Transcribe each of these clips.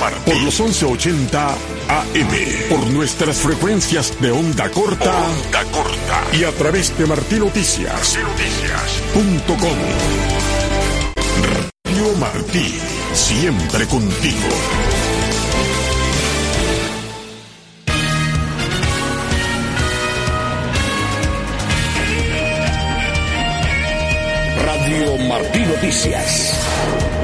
Martí. Por los 1180 AM. Por nuestras frecuencias de onda corta. Onda corta. Y a través de martinoticias. Noticias.com. Radio Martí. Siempre contigo. Radio Martí Noticias.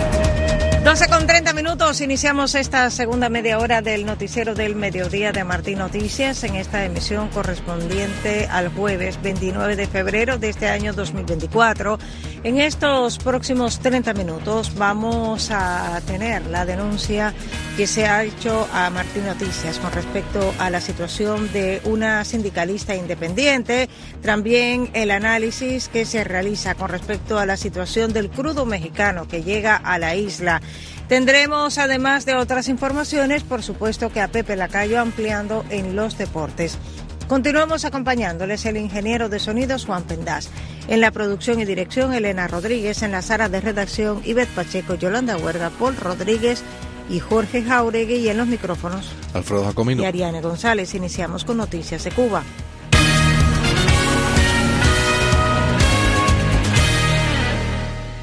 12 con 30 minutos, iniciamos esta segunda media hora del noticiero del mediodía de Martín Noticias en esta emisión correspondiente al jueves 29 de febrero de este año 2024. En estos próximos 30 minutos vamos a tener la denuncia que se ha hecho a Martín Noticias con respecto a la situación de una sindicalista independiente, también el análisis que se realiza con respecto a la situación del crudo mexicano que llega a la isla. Tendremos, además de otras informaciones, por supuesto que a Pepe Lacayo ampliando en los deportes. Continuamos acompañándoles el ingeniero de sonidos Juan Pendás. En la producción y dirección Elena Rodríguez, en la sala de redacción Ivette Pacheco, Yolanda Huerga, Paul Rodríguez y Jorge Jauregui y en los micrófonos Alfredo Jacomino y Ariane González. Iniciamos con noticias de Cuba.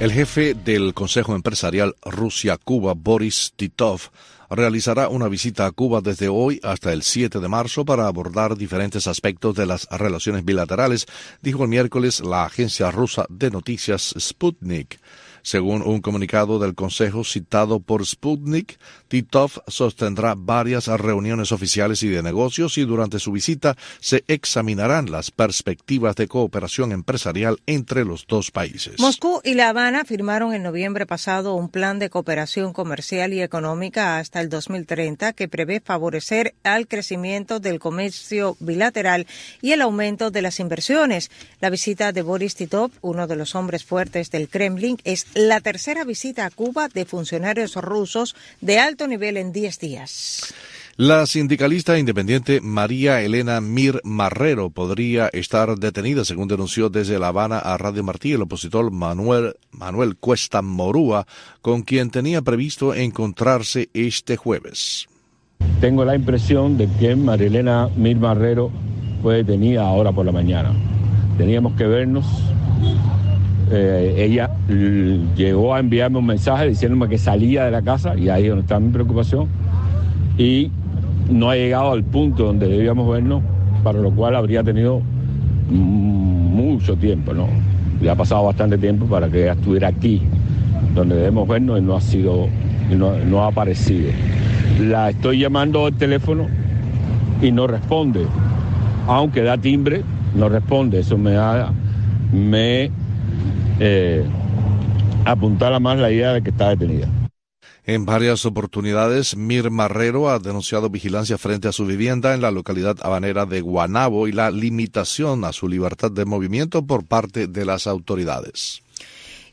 El jefe del Consejo Empresarial Rusia-Cuba, Boris Titov, realizará una visita a Cuba desde hoy hasta el 7 de marzo para abordar diferentes aspectos de las relaciones bilaterales, dijo el miércoles la agencia rusa de noticias Sputnik. Según un comunicado del Consejo citado por Sputnik, Titov sostendrá varias reuniones oficiales y de negocios y durante su visita se examinarán las perspectivas de cooperación empresarial entre los dos países. Moscú y La Habana firmaron en noviembre pasado un plan de cooperación comercial y económica hasta el 2030 que prevé favorecer al crecimiento del comercio bilateral y el aumento de las inversiones. La visita de Boris Titov, uno de los hombres fuertes del Kremlin, es la tercera visita a Cuba de funcionarios rusos de alto nivel en 10 días. La sindicalista independiente María Elena Mir Marrero podría estar detenida, según denunció desde La Habana a Radio Martí el opositor Manuel, Manuel Cuesta Morúa, con quien tenía previsto encontrarse este jueves. Tengo la impresión de que María Elena Mir Marrero fue detenida ahora por la mañana. Teníamos que vernos eh, ella llegó a enviarme un mensaje diciéndome que salía de la casa y ahí es donde está mi preocupación y no ha llegado al punto donde debíamos vernos, para lo cual habría tenido mucho tiempo, ¿no? Ya ha pasado bastante tiempo para que ella estuviera aquí, donde debemos vernos y no ha sido, no, no ha aparecido. La estoy llamando al teléfono y no responde, aunque da timbre, no responde, eso me da, me eh, apuntar más la idea de que está detenida. En varias oportunidades, Mir Marrero ha denunciado vigilancia frente a su vivienda en la localidad habanera de Guanabo y la limitación a su libertad de movimiento por parte de las autoridades.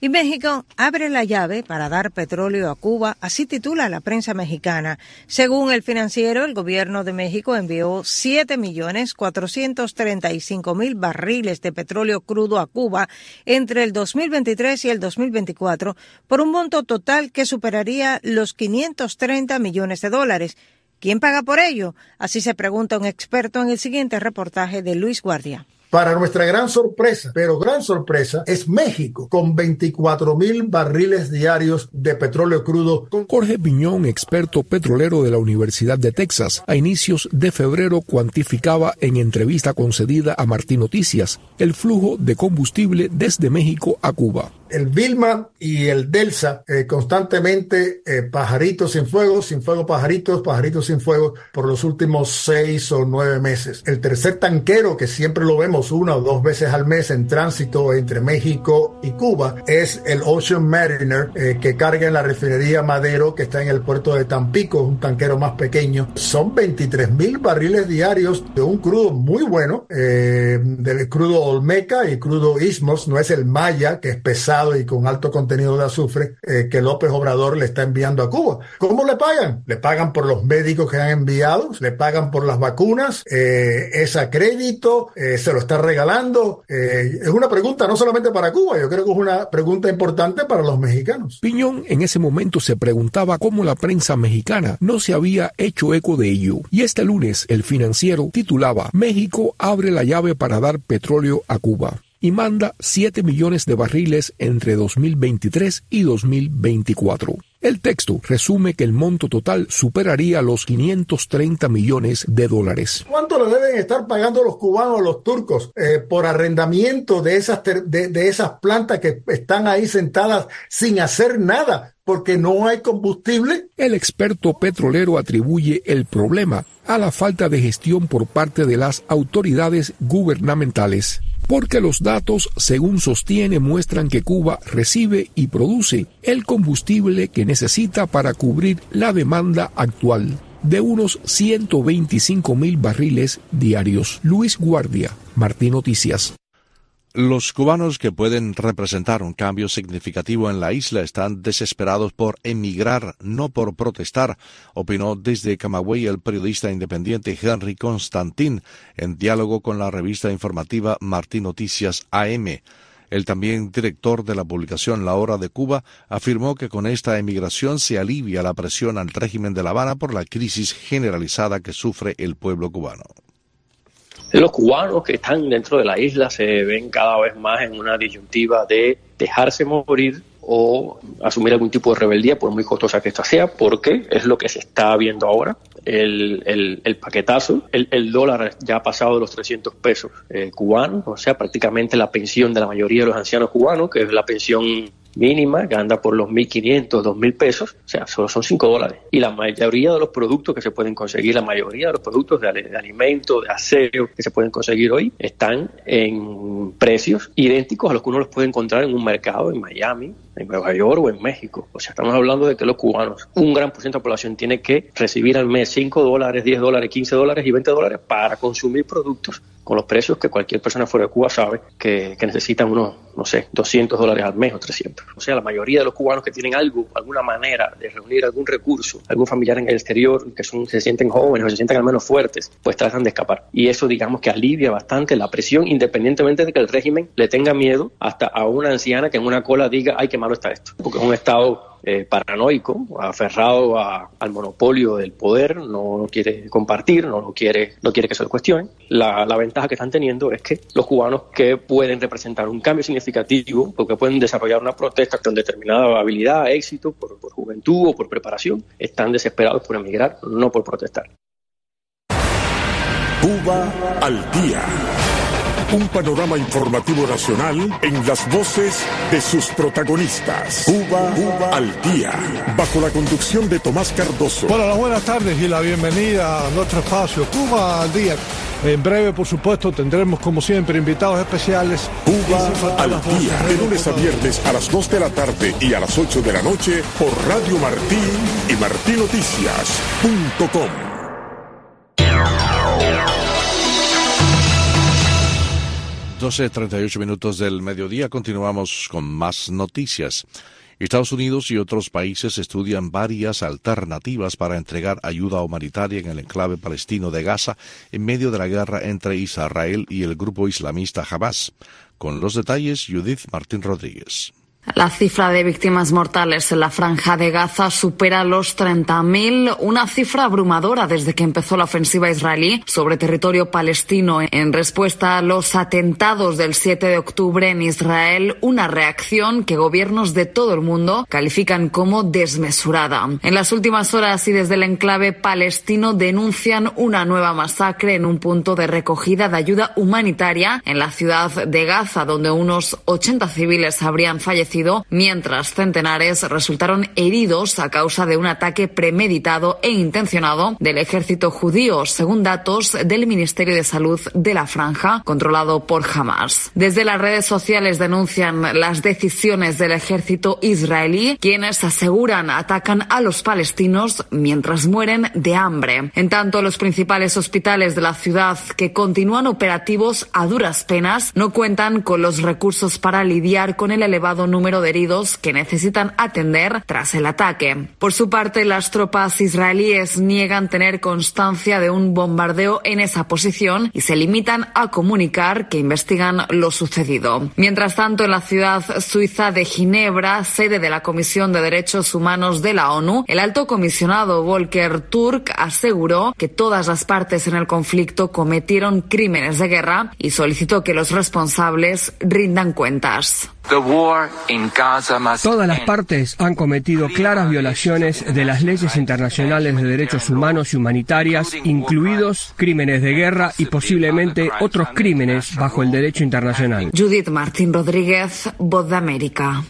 Y México abre la llave para dar petróleo a Cuba, así titula la prensa mexicana. Según el financiero, el gobierno de México envió 7.435.000 barriles de petróleo crudo a Cuba entre el 2023 y el 2024 por un monto total que superaría los 530 millones de dólares. ¿Quién paga por ello? Así se pregunta un experto en el siguiente reportaje de Luis Guardia. Para nuestra gran sorpresa, pero gran sorpresa, es México, con 24 mil barriles diarios de petróleo crudo. Jorge Piñón, experto petrolero de la Universidad de Texas, a inicios de febrero cuantificaba en entrevista concedida a Martín Noticias el flujo de combustible desde México a Cuba el Vilma y el Delsa eh, constantemente eh, pajaritos sin fuego, sin fuego pajaritos, pajaritos sin fuego por los últimos seis o nueve meses. El tercer tanquero que siempre lo vemos una o dos veces al mes en tránsito entre México y Cuba es el Ocean Mariner eh, que carga en la refinería Madero que está en el puerto de Tampico, un tanquero más pequeño. Son 23 mil barriles diarios de un crudo muy bueno, del crudo Olmeca y crudo Ismos, no es el Maya que es pesado y con alto contenido de azufre eh, que López Obrador le está enviando a Cuba. ¿Cómo le pagan? Le pagan por los médicos que han enviado, le pagan por las vacunas, eh, es a crédito, eh, se lo está regalando. Eh, es una pregunta no solamente para Cuba, yo creo que es una pregunta importante para los mexicanos. Piñón en ese momento se preguntaba cómo la prensa mexicana no se había hecho eco de ello. Y este lunes el financiero titulaba México abre la llave para dar petróleo a Cuba y manda 7 millones de barriles entre 2023 y 2024. El texto resume que el monto total superaría los 530 millones de dólares. ¿Cuánto le deben estar pagando los cubanos a los turcos eh, por arrendamiento de esas, de, de esas plantas que están ahí sentadas sin hacer nada? porque no hay combustible? El experto petrolero atribuye el problema a la falta de gestión por parte de las autoridades gubernamentales porque los datos, según sostiene, muestran que Cuba recibe y produce el combustible que necesita para cubrir la demanda actual de unos 125 mil barriles diarios. Luis Guardia, Martín Noticias. Los cubanos que pueden representar un cambio significativo en la isla están desesperados por emigrar, no por protestar, opinó desde Camagüey el periodista independiente Henry Constantin en diálogo con la revista informativa Martín Noticias AM. El también director de la publicación La Hora de Cuba afirmó que con esta emigración se alivia la presión al régimen de La Habana por la crisis generalizada que sufre el pueblo cubano. Los cubanos que están dentro de la isla se ven cada vez más en una disyuntiva de dejarse morir o asumir algún tipo de rebeldía, por muy costosa que esta sea, porque es lo que se está viendo ahora. El, el, paquetazo, el, el, dólar ya ha pasado de los 300 pesos eh, cubanos, o sea, prácticamente la pensión de la mayoría de los ancianos cubanos, que es la pensión mínima, que anda por los 1.500, 2.000 pesos, o sea, solo son 5 dólares. Y la mayoría de los productos que se pueden conseguir, la mayoría de los productos de, de alimentos, de aseo que se pueden conseguir hoy, están en precios idénticos a los que uno los puede encontrar en un mercado en Miami, en Nueva York o en México. O sea, estamos hablando de que los cubanos, un gran porcentaje de la población tiene que recibir al mes 5 dólares, 10 dólares, 15 dólares y 20 dólares para consumir productos con los precios que cualquier persona fuera de Cuba sabe que, que necesitan unos, no sé, 200 dólares al mes o 300. O sea, la mayoría de los cubanos que tienen algo, alguna manera de reunir algún recurso, algún familiar en el exterior, que son, se sienten jóvenes o se sienten al menos fuertes, pues tratan de escapar. Y eso, digamos, que alivia bastante la presión, independientemente de que el régimen le tenga miedo hasta a una anciana que en una cola diga, ay, qué malo está esto. Porque es un estado eh, paranoico, aferrado al monopolio del poder, no, quiere compartir, no, quiere, no quiere que se lo cuestione. La, ventaja que están teniendo es que los cubanos que pueden representar un cambio significativo, porque pueden desarrollar una protesta con determinada habilidad, éxito, por, por juventud o por preparación, están desesperados por emigrar, no por protestar. Cuba al día. Un panorama informativo nacional en las voces de sus protagonistas. Cuba, al día. Bajo la conducción de Tomás Cardoso. Hola, las buenas tardes y la bienvenida a nuestro espacio. Cuba al día. En breve, por supuesto, tendremos como siempre invitados especiales. Cuba al día. De lunes a viernes a las 2 de la tarde y a las 8 de la noche por Radio Martín y martinoticias.com. 12.38 minutos del mediodía continuamos con más noticias. Estados Unidos y otros países estudian varias alternativas para entregar ayuda humanitaria en el enclave palestino de Gaza en medio de la guerra entre Israel y el grupo islamista Hamas. Con los detalles, Judith Martín Rodríguez. La cifra de víctimas mortales en la franja de Gaza supera los 30.000, una cifra abrumadora desde que empezó la ofensiva israelí sobre territorio palestino en respuesta a los atentados del 7 de octubre en Israel, una reacción que gobiernos de todo el mundo califican como desmesurada. En las últimas horas y desde el enclave palestino denuncian una nueva masacre en un punto de recogida de ayuda humanitaria en la ciudad de Gaza, donde unos 80 civiles habrían fallecido mientras centenares resultaron heridos a causa de un ataque premeditado e intencionado del ejército judío, según datos del Ministerio de Salud de la Franja, controlado por Hamas. Desde las redes sociales denuncian las decisiones del ejército israelí, quienes aseguran atacan a los palestinos mientras mueren de hambre. En tanto, los principales hospitales de la ciudad que continúan operativos a duras penas no cuentan con los recursos para lidiar con el elevado número número de heridos que necesitan atender tras el ataque. Por su parte, las tropas israelíes niegan tener constancia de un bombardeo en esa posición y se limitan a comunicar que investigan lo sucedido. Mientras tanto, en la ciudad suiza de Ginebra, sede de la Comisión de Derechos Humanos de la ONU, el alto comisionado Volker Turk aseguró que todas las partes en el conflicto cometieron crímenes de guerra y solicitó que los responsables rindan cuentas. Todas las partes han cometido claras violaciones de las leyes internacionales de derechos humanos y humanitarias, incluidos crímenes de guerra y posiblemente otros crímenes bajo el derecho internacional. Judith Martín Rodríguez, Voz de América.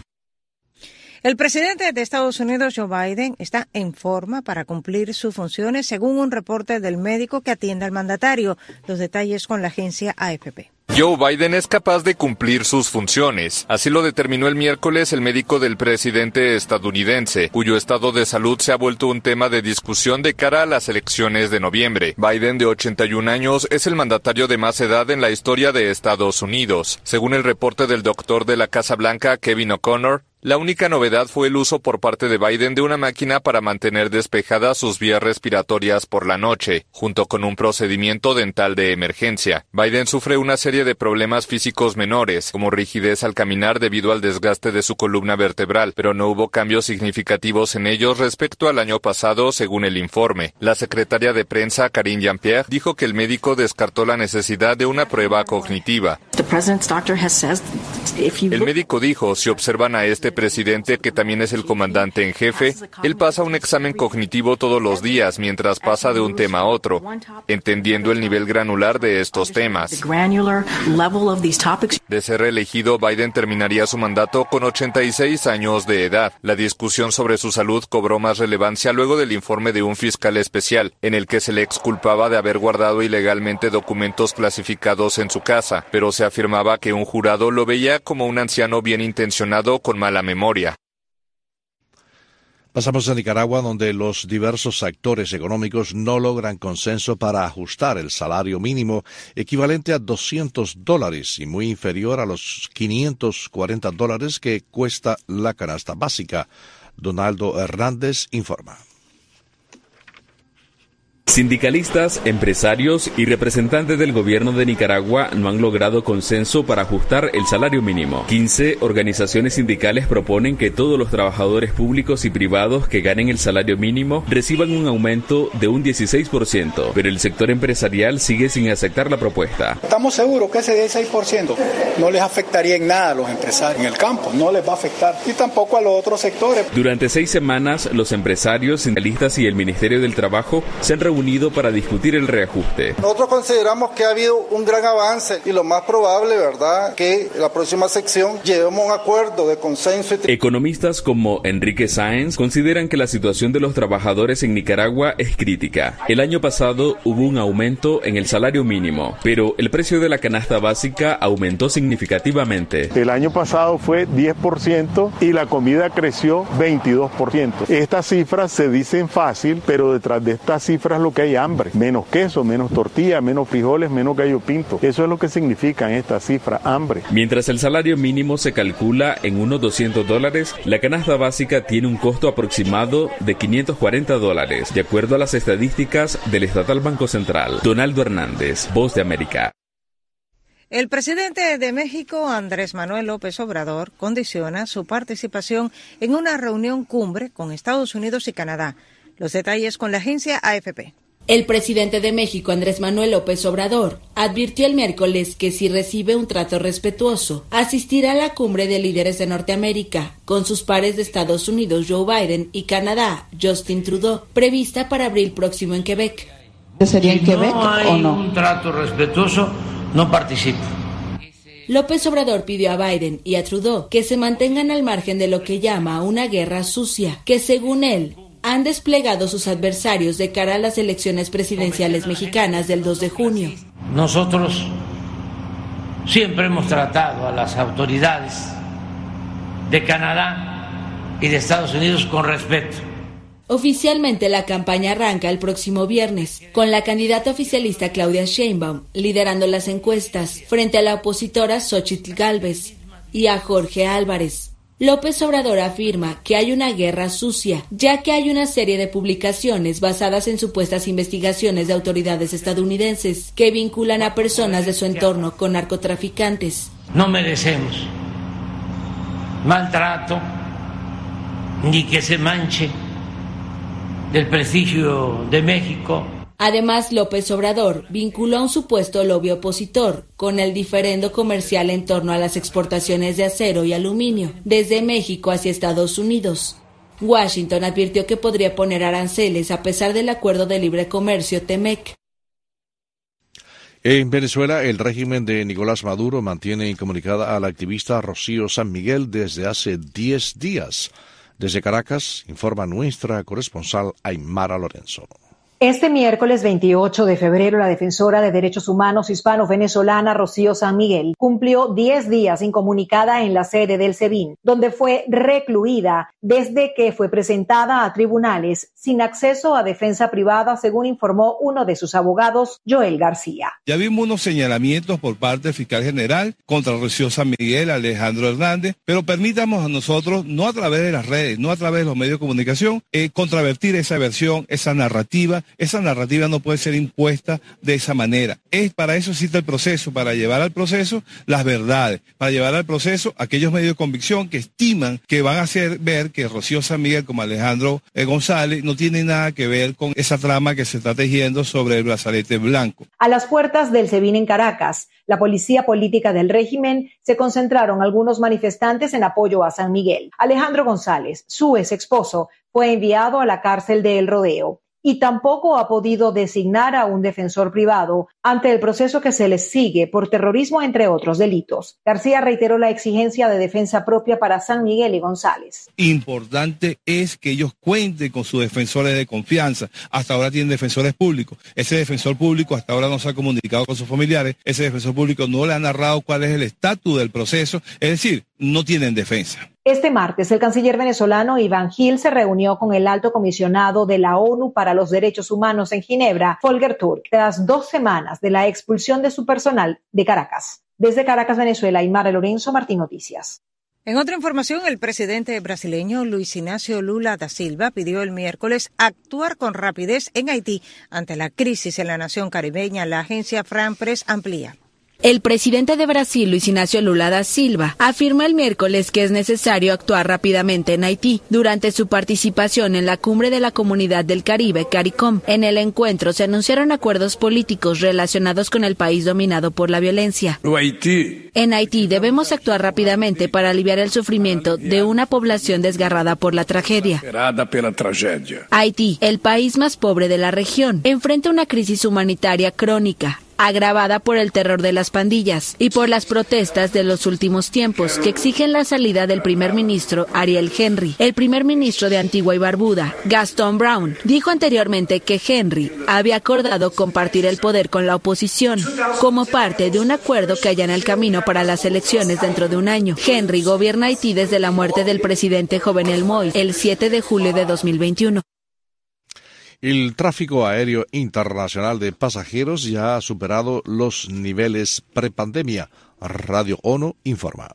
El presidente de Estados Unidos, Joe Biden, está en forma para cumplir sus funciones, según un reporte del médico que atiende al mandatario. Los detalles con la agencia AFP. Joe Biden es capaz de cumplir sus funciones. Así lo determinó el miércoles el médico del presidente estadounidense, cuyo estado de salud se ha vuelto un tema de discusión de cara a las elecciones de noviembre. Biden, de 81 años, es el mandatario de más edad en la historia de Estados Unidos. Según el reporte del doctor de la Casa Blanca, Kevin O'Connor, la única novedad fue el uso por parte de Biden de una máquina para mantener despejadas sus vías respiratorias por la noche, junto con un procedimiento dental de emergencia. Biden sufre una serie de problemas físicos menores, como rigidez al caminar debido al desgaste de su columna vertebral, pero no hubo cambios significativos en ellos respecto al año pasado, según el informe. La secretaria de prensa, Karine Jean-Pierre, dijo que el médico descartó la necesidad de una prueba cognitiva. El médico dijo, si observan a este presidente, que también es el comandante en jefe, él pasa un examen cognitivo todos los días mientras pasa de un tema a otro, entendiendo el nivel granular de estos temas. De ser reelegido, Biden terminaría su mandato con 86 años de edad. La discusión sobre su salud cobró más relevancia luego del informe de un fiscal especial, en el que se le exculpaba de haber guardado ilegalmente documentos clasificados en su casa, pero se afirmaba que un jurado lo veía como un anciano bien intencionado con mala memoria. Pasamos a Nicaragua, donde los diversos actores económicos no logran consenso para ajustar el salario mínimo equivalente a 200 dólares y muy inferior a los 540 dólares que cuesta la canasta básica. Donaldo Hernández informa. Sindicalistas, empresarios y representantes del gobierno de Nicaragua no han logrado consenso para ajustar el salario mínimo. 15 organizaciones sindicales proponen que todos los trabajadores públicos y privados que ganen el salario mínimo reciban un aumento de un 16%, pero el sector empresarial sigue sin aceptar la propuesta. Estamos seguros que ese 16% no les afectaría en nada a los empresarios en el campo, no les va a afectar y tampoco a los otros sectores. Durante seis semanas, los empresarios, sindicalistas y el Ministerio del Trabajo se han reunido unido para discutir el reajuste. Nosotros consideramos que ha habido un gran avance y lo más probable, ¿verdad?, que la próxima sección lleguemos a un acuerdo de consenso. Economistas como Enrique Sáenz consideran que la situación de los trabajadores en Nicaragua es crítica. El año pasado hubo un aumento en el salario mínimo, pero el precio de la canasta básica aumentó significativamente. El año pasado fue 10% y la comida creció 22%. Estas cifras se dicen fácil, pero detrás de estas cifras lo que hay hambre, menos queso, menos tortilla, menos frijoles, menos gallo pinto. Eso es lo que significan estas cifras, hambre. Mientras el salario mínimo se calcula en unos 200 dólares, la canasta básica tiene un costo aproximado de 540 dólares, de acuerdo a las estadísticas del Estatal Banco Central. Donaldo Hernández, Voz de América. El presidente de México, Andrés Manuel López Obrador, condiciona su participación en una reunión cumbre con Estados Unidos y Canadá los detalles con la agencia AFP. El presidente de México, Andrés Manuel López Obrador, advirtió el miércoles que si recibe un trato respetuoso, asistirá a la cumbre de líderes de Norteamérica con sus pares de Estados Unidos, Joe Biden, y Canadá, Justin Trudeau, prevista para abril próximo en Quebec. ¿Sería en Quebec no hay o no? un trato respetuoso, no participo. López Obrador pidió a Biden y a Trudeau que se mantengan al margen de lo que llama una guerra sucia, que según él han desplegado sus adversarios de cara a las elecciones presidenciales mexicanas del 2 de junio. Nosotros siempre hemos tratado a las autoridades de Canadá y de Estados Unidos con respeto. Oficialmente la campaña arranca el próximo viernes, con la candidata oficialista Claudia Sheinbaum liderando las encuestas frente a la opositora Xochitl Galvez y a Jorge Álvarez. López Obrador afirma que hay una guerra sucia, ya que hay una serie de publicaciones basadas en supuestas investigaciones de autoridades estadounidenses que vinculan a personas de su entorno con narcotraficantes. No merecemos maltrato ni que se manche el prestigio de México Además, López Obrador vinculó a un supuesto lobby opositor con el diferendo comercial en torno a las exportaciones de acero y aluminio desde México hacia Estados Unidos. Washington advirtió que podría poner aranceles a pesar del acuerdo de libre comercio TEMEC. En Venezuela, el régimen de Nicolás Maduro mantiene incomunicada a la activista Rocío San Miguel desde hace 10 días. Desde Caracas, informa nuestra corresponsal Aymara Lorenzo. Este miércoles 28 de febrero, la defensora de derechos humanos hispano-venezolana Rocío San Miguel cumplió 10 días incomunicada en la sede del SEBIN, donde fue recluida desde que fue presentada a tribunales sin acceso a defensa privada, según informó uno de sus abogados, Joel García. Ya vimos unos señalamientos por parte del fiscal general contra Rocío San Miguel, Alejandro Hernández, pero permitamos a nosotros, no a través de las redes, no a través de los medios de comunicación, eh, contravertir esa versión, esa narrativa esa narrativa no puede ser impuesta de esa manera. Es para eso existe el proceso, para llevar al proceso las verdades, para llevar al proceso aquellos medios de convicción que estiman que van a hacer ver que Rocío San Miguel como Alejandro eh, González no tiene nada que ver con esa trama que se está tejiendo sobre el brazalete blanco. A las puertas del SEBIN en Caracas, la policía política del régimen se concentraron algunos manifestantes en apoyo a San Miguel. Alejandro González, su ex esposo, fue enviado a la cárcel de El Rodeo y tampoco ha podido designar a un defensor privado ante el proceso que se les sigue por terrorismo, entre otros delitos. García reiteró la exigencia de defensa propia para San Miguel y González. Importante es que ellos cuenten con sus defensores de confianza. Hasta ahora tienen defensores públicos. Ese defensor público hasta ahora no se ha comunicado con sus familiares. Ese defensor público no le ha narrado cuál es el estatus del proceso. Es decir, no tienen defensa. Este martes, el canciller venezolano Iván Gil se reunió con el alto comisionado de la ONU para los Derechos Humanos en Ginebra, Folger Turk, tras dos semanas de la expulsión de su personal de Caracas. Desde Caracas, Venezuela, Aymara Lorenzo, Martín Noticias. En otra información, el presidente brasileño Luis Ignacio Lula da Silva pidió el miércoles actuar con rapidez en Haití ante la crisis en la nación caribeña. La agencia Fran Press amplía. El presidente de Brasil, Luis Ignacio Lula da Silva, afirma el miércoles que es necesario actuar rápidamente en Haití durante su participación en la cumbre de la Comunidad del Caribe, CARICOM. En el encuentro se anunciaron acuerdos políticos relacionados con el país dominado por la violencia. En Haití debemos actuar rápidamente para aliviar el sufrimiento de una población desgarrada por la tragedia. Haití, el país más pobre de la región, enfrenta una crisis humanitaria crónica agravada por el terror de las pandillas y por las protestas de los últimos tiempos que exigen la salida del primer ministro Ariel Henry. El primer ministro de Antigua y Barbuda, Gaston Brown, dijo anteriormente que Henry había acordado compartir el poder con la oposición como parte de un acuerdo que en el camino para las elecciones dentro de un año. Henry gobierna Haití desde la muerte del presidente Jovenel Moïse el 7 de julio de 2021. El tráfico aéreo internacional de pasajeros ya ha superado los niveles prepandemia. Radio ONU informa.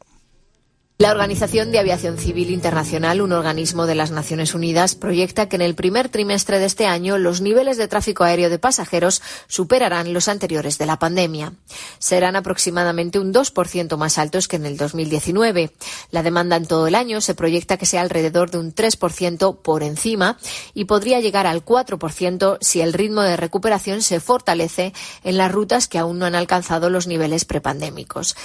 La Organización de Aviación Civil Internacional, un organismo de las Naciones Unidas, proyecta que en el primer trimestre de este año los niveles de tráfico aéreo de pasajeros superarán los anteriores de la pandemia. Serán aproximadamente un 2% más altos que en el 2019. La demanda en todo el año se proyecta que sea alrededor de un 3% por encima y podría llegar al 4% si el ritmo de recuperación se fortalece en las rutas que aún no han alcanzado los niveles prepandémicos.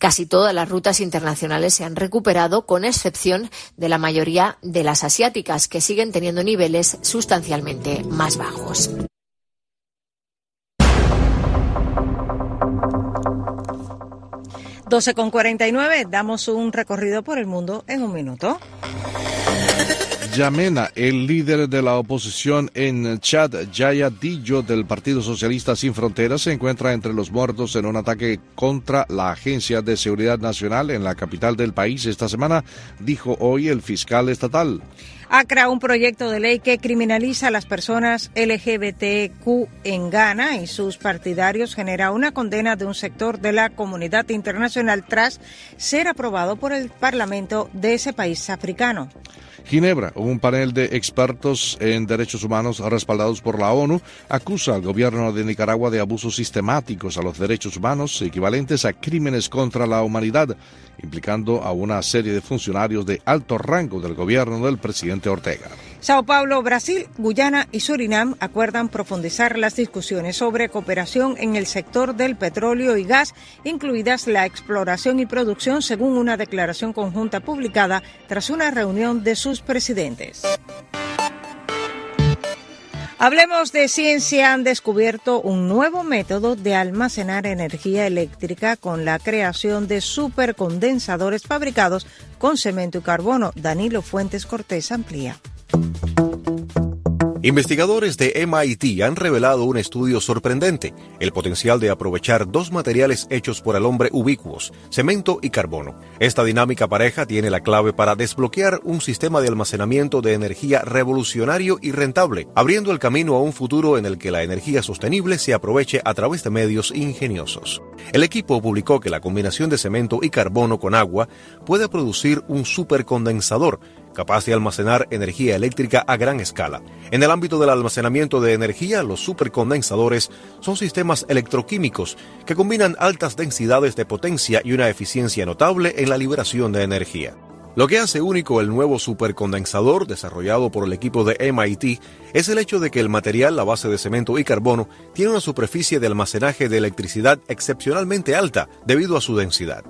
Casi todas las rutas internacionales se han recuperado, con excepción de la mayoría de las asiáticas, que siguen teniendo niveles sustancialmente más bajos. Doce con cuarenta y nueve, damos un recorrido por el mundo en un minuto. Yamena, el líder de la oposición en Chad, Yaya Dillo del Partido Socialista Sin Fronteras, se encuentra entre los muertos en un ataque contra la Agencia de Seguridad Nacional en la capital del país esta semana, dijo hoy el fiscal estatal. Ha creado un proyecto de ley que criminaliza a las personas LGBTQ en Ghana y sus partidarios genera una condena de un sector de la comunidad internacional tras ser aprobado por el Parlamento de ese país africano. Ginebra, un panel de expertos en derechos humanos respaldados por la ONU, acusa al gobierno de Nicaragua de abusos sistemáticos a los derechos humanos equivalentes a crímenes contra la humanidad, implicando a una serie de funcionarios de alto rango del gobierno del presidente Ortega. Sao Paulo, Brasil, Guyana y Surinam acuerdan profundizar las discusiones sobre cooperación en el sector del petróleo y gas, incluidas la exploración y producción, según una declaración conjunta publicada tras una reunión de sus presidentes. Hablemos de ciencia. Han descubierto un nuevo método de almacenar energía eléctrica con la creación de supercondensadores fabricados con cemento y carbono. Danilo Fuentes Cortés amplía. Investigadores de MIT han revelado un estudio sorprendente, el potencial de aprovechar dos materiales hechos por el hombre ubicuos, cemento y carbono. Esta dinámica pareja tiene la clave para desbloquear un sistema de almacenamiento de energía revolucionario y rentable, abriendo el camino a un futuro en el que la energía sostenible se aproveche a través de medios ingeniosos. El equipo publicó que la combinación de cemento y carbono con agua puede producir un supercondensador capaz de almacenar energía eléctrica a gran escala. En el ámbito del almacenamiento de energía, los supercondensadores son sistemas electroquímicos que combinan altas densidades de potencia y una eficiencia notable en la liberación de energía. Lo que hace único el nuevo supercondensador desarrollado por el equipo de MIT es el hecho de que el material, la base de cemento y carbono, tiene una superficie de almacenaje de electricidad excepcionalmente alta debido a su densidad.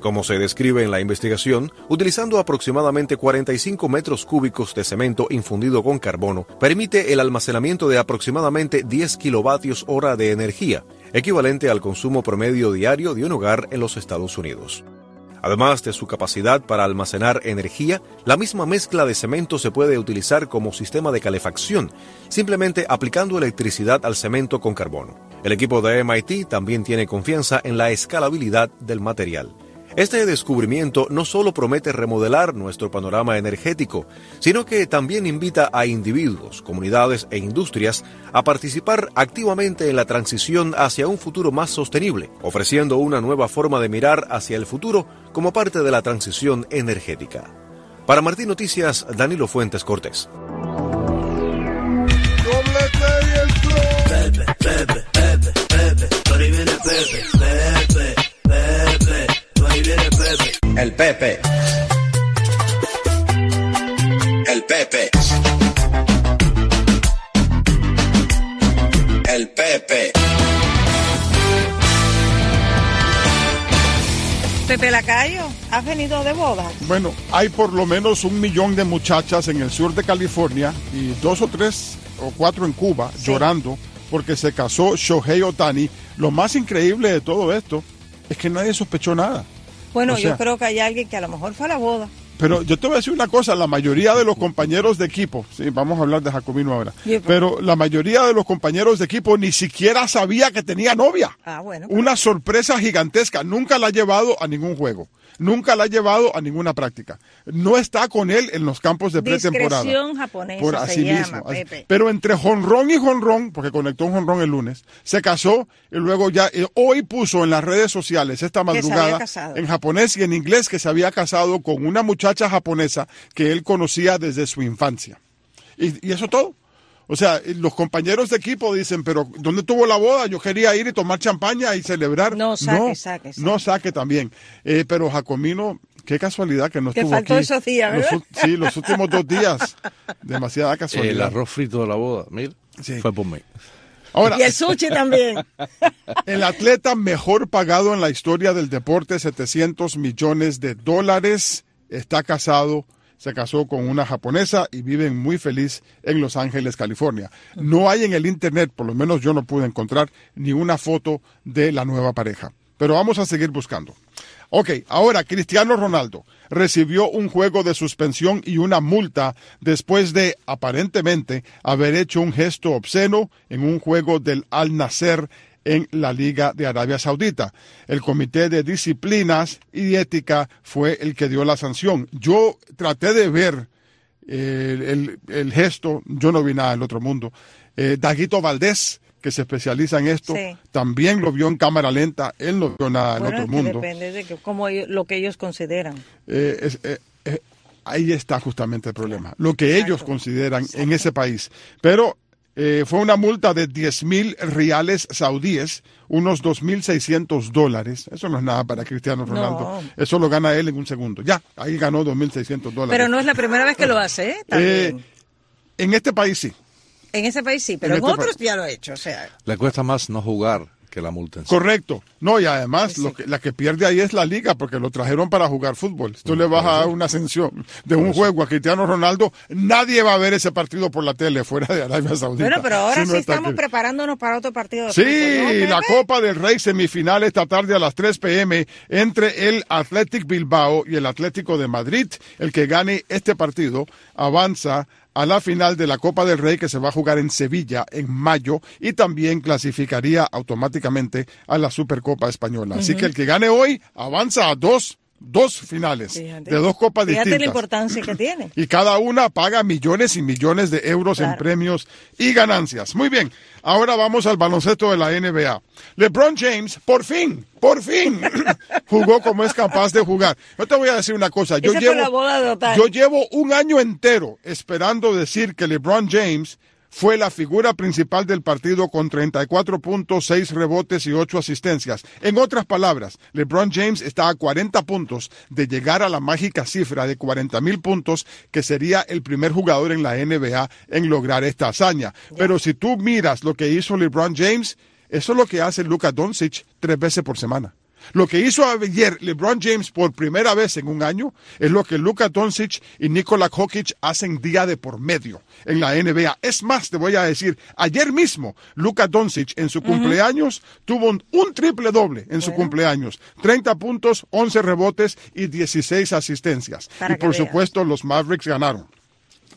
Como se describe en la investigación, utilizando aproximadamente 45 metros cúbicos de cemento infundido con carbono, permite el almacenamiento de aproximadamente 10 kilovatios hora de energía, equivalente al consumo promedio diario de un hogar en los Estados Unidos. Además de su capacidad para almacenar energía, la misma mezcla de cemento se puede utilizar como sistema de calefacción, simplemente aplicando electricidad al cemento con carbono. El equipo de MIT también tiene confianza en la escalabilidad del material. Este descubrimiento no solo promete remodelar nuestro panorama energético, sino que también invita a individuos, comunidades e industrias a participar activamente en la transición hacia un futuro más sostenible, ofreciendo una nueva forma de mirar hacia el futuro como parte de la transición energética. Para Martín Noticias, Danilo Fuentes Cortés. El Pepe. El Pepe. El Pepe. Pepe Lacayo, ¿has venido de boda? Bueno, hay por lo menos un millón de muchachas en el sur de California y dos o tres o cuatro en Cuba llorando porque se casó Shohei Otani. Lo más increíble de todo esto es que nadie sospechó nada. Bueno, yo creo que hay alguien que a lo mejor fue a la boda. Pero yo te voy a decir una cosa, la mayoría de los compañeros de equipo, sí, vamos a hablar de Jacomino ahora, pero la mayoría de los compañeros de equipo ni siquiera sabía que tenía novia. Ah, bueno. Una sorpresa gigantesca, nunca la ha llevado a ningún juego nunca la ha llevado a ninguna práctica. No está con él en los campos de pretemporada. japonesa por así mismo. Pero entre jonrón y jonrón, porque conectó un jonrón el lunes, se casó y luego ya eh, hoy puso en las redes sociales esta madrugada en japonés y en inglés que se había casado con una muchacha japonesa que él conocía desde su infancia. Y, y eso todo. O sea, los compañeros de equipo dicen, pero ¿dónde tuvo la boda? Yo quería ir y tomar champaña y celebrar. No, saque, saque, No saque también. Eh, pero Jacomino, qué casualidad que no estuvo faltó aquí. esos días, ¿verdad? sí, los últimos dos días. Demasiada casualidad. El arroz frito de la boda, mira, fue por mí. y el sushi también. El atleta mejor pagado en la historia del deporte, 700 millones de dólares, está casado se casó con una japonesa y viven muy feliz en Los Ángeles, California. No hay en el Internet, por lo menos yo no pude encontrar, ni una foto de la nueva pareja. Pero vamos a seguir buscando. Ok, ahora Cristiano Ronaldo recibió un juego de suspensión y una multa después de, aparentemente, haber hecho un gesto obsceno en un juego del Al Nasser en la Liga de Arabia Saudita. El Comité de Disciplinas y Ética fue el que dio la sanción. Yo traté de ver el, el- el gesto, yo no vi nada del otro mundo. Eh, Daguito Valdés, que se especializa en esto, Sí. también lo vio en cámara lenta, él no vio nada del Bueno, otro es que mundo. depende de que- lo que ellos consideran. Eh, es- eh, eh, ahí está justamente el problema, lo que ellos consideran en ese país. Pero eh, fue una multa de 10 mil reales saudíes, unos 2.600 dólares. Eso no es nada para Cristiano Ronaldo. No. Eso lo gana él en un segundo. Ya, ahí ganó 2.600 dólares. Pero no es la primera vez que lo hace, ¿eh? También. Eh, en este país sí. en ese país sí, pero en en, este otros país. ya lo ha hecho. O sea, Le cuesta más no jugar que la multa en sí. Correcto. No, y además lo que, la que pierde ahí es la liga, porque lo trajeron para jugar fútbol. Tú le vas a dar una ascensión de un juego a Cristiano Ronaldo, nadie va a ver ese partido por la tele fuera de Arabia Saudita. bueno, pero ahora Si no sí estamos aquí. preparándonos para otro partido. de Sí, fútbol, ¿no, la? Copa del Rey semifinal esta tarde a las 3 pm entre el Athletic Bilbao y el Atlético de Madrid. El que gane este partido avanza a la final de la Copa del Rey que se va a jugar en Sevilla en mayo y también clasificaría automáticamente a la Supercopa Española. Así que el que gane hoy avanza a dos, dos finales Fíjate. de dos copas Fíjate la distintas importancia que tiene. y cada una paga millones y millones de euros en premios y ganancias. Muy bien, ahora vamos al baloncesto de la NBA. LeBron James, por fin, por fin, jugó como es capaz de jugar. Yo te voy a decir una cosa, yo Esa fue llevo, la boda de Otani. yo llevo un año entero esperando decir que LeBron James fue la figura principal del partido con 34 puntos, 6 rebotes y 8 asistencias. En otras palabras, LeBron James está a 40 puntos de llegar a la mágica cifra de 40 mil puntos, que sería el primer jugador en la NBA en lograr esta hazaña. Pero si tú miras lo que hizo LeBron James, eso es lo que hace Luka Doncic tres veces por semana. Lo que hizo ayer LeBron James por primera vez en un año es lo que Luka Doncic y Nikola Jokic hacen día de por medio en la NBA. Es más, te voy a decir, ayer mismo Luka Doncic en su cumpleaños tuvo un, un triple doble en su cumpleaños. 30 puntos, 11 rebotes y 16 asistencias. Para y por veas. supuesto los Mavericks ganaron.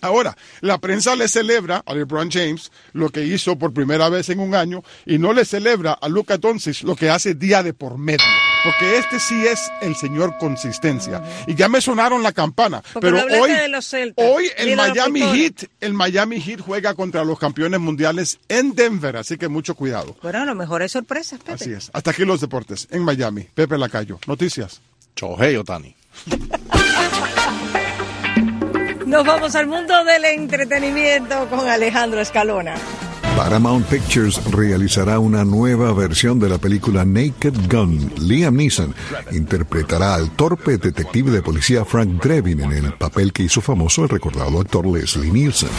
Ahora, la prensa le celebra a LeBron James lo que hizo por primera vez en un año y no le celebra a Luka Doncic lo que hace día de por medio. Porque este sí es el señor consistencia. Y ya me sonaron la campana. Porque pero hoy, de los Celtas hoy el Miami. Heat, el Miami Heat juega contra los campeones mundiales en Denver. Así que mucho cuidado. Bueno, a lo mejor es sorpresa, Pepe. Así es. Hasta aquí los deportes en Miami. Pepe Lacayo. Noticias. Chohei Otani. Nos vamos al mundo del entretenimiento con Alejandro Escalona. Paramount Pictures realizará una nueva versión de la película Naked Gun. Liam Neeson interpretará al torpe detective de policía Frank Drebin en el papel que hizo famoso el recordado actor Leslie Nielsen.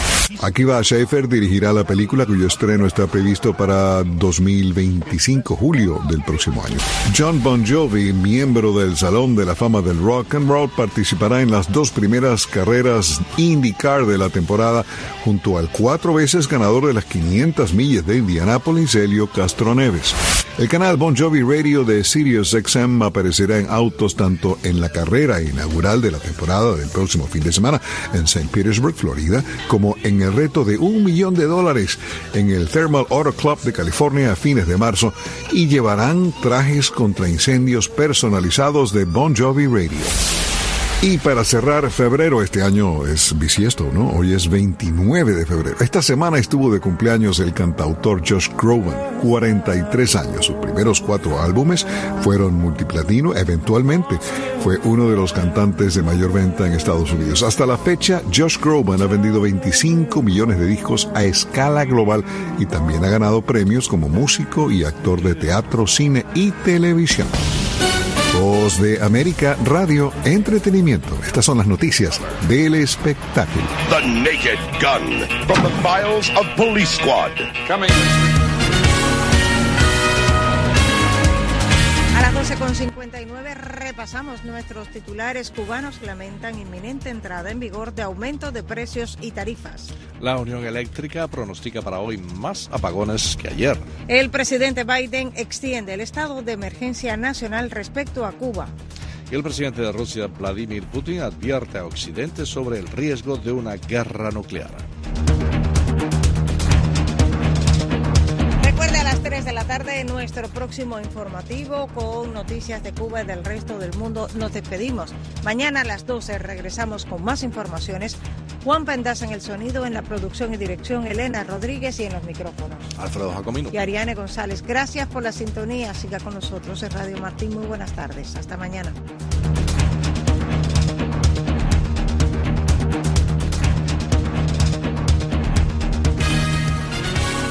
Akiva Schäfer dirigirá la película cuyo estreno está previsto para 2025, julio del próximo año. John Bon Jovi, miembro del Salón de la Fama del Rock and Roll, participará en las dos primeras carreras IndyCar de la temporada junto al cuatro veces ganador de las 500 millas de Indianápolis, Helio Castro Neves. El canal Bon Jovi Radio de Sirius XM aparecerá en autos tanto en la carrera inaugural de la temporada del próximo fin de semana en St. Petersburg, Florida, como en el reto de un millón de dólares en el Thermal Auto Club de California a fines de marzo y llevarán trajes contra incendios personalizados de Bon Jovi Radio. Y para cerrar febrero, este año es bisiesto, ¿no? Hoy es 29 de febrero. Esta semana estuvo de cumpleaños el cantautor Josh Groban, 43 años. Sus primeros cuatro álbumes fueron multiplatino. Eventualmente fue uno de los cantantes de mayor venta en Estados Unidos. Hasta la fecha, Josh Groban ha vendido 25 millones de discos a escala global y también ha ganado premios como músico y actor de teatro, cine y televisión. Voz de América Radio Entretenimiento. Estas son las noticias del espectáculo. The Naked Gun from the files of Police Squad. Coming. 12.59 repasamos nuestros titulares cubanos lamentan inminente entrada en vigor de aumento de precios y tarifas. La Unión Eléctrica pronostica para hoy más apagones que ayer. El presidente Biden extiende el estado de emergencia nacional respecto a Cuba. El presidente de Rusia, Vladimir Putin, advierte a Occidente sobre el riesgo de una guerra nuclear. 3 de la tarde nuestro próximo informativo con noticias de Cuba y del resto del mundo. Nos despedimos. Mañana a las 12 regresamos con más informaciones Juan Pendas en el sonido, en la producción y dirección Elena Rodríguez y en los micrófonos. Alfredo Jacomino. Y Ariane González. Gracias por la sintonía. Siga con nosotros en Radio Martín. Muy buenas tardes. Hasta mañana.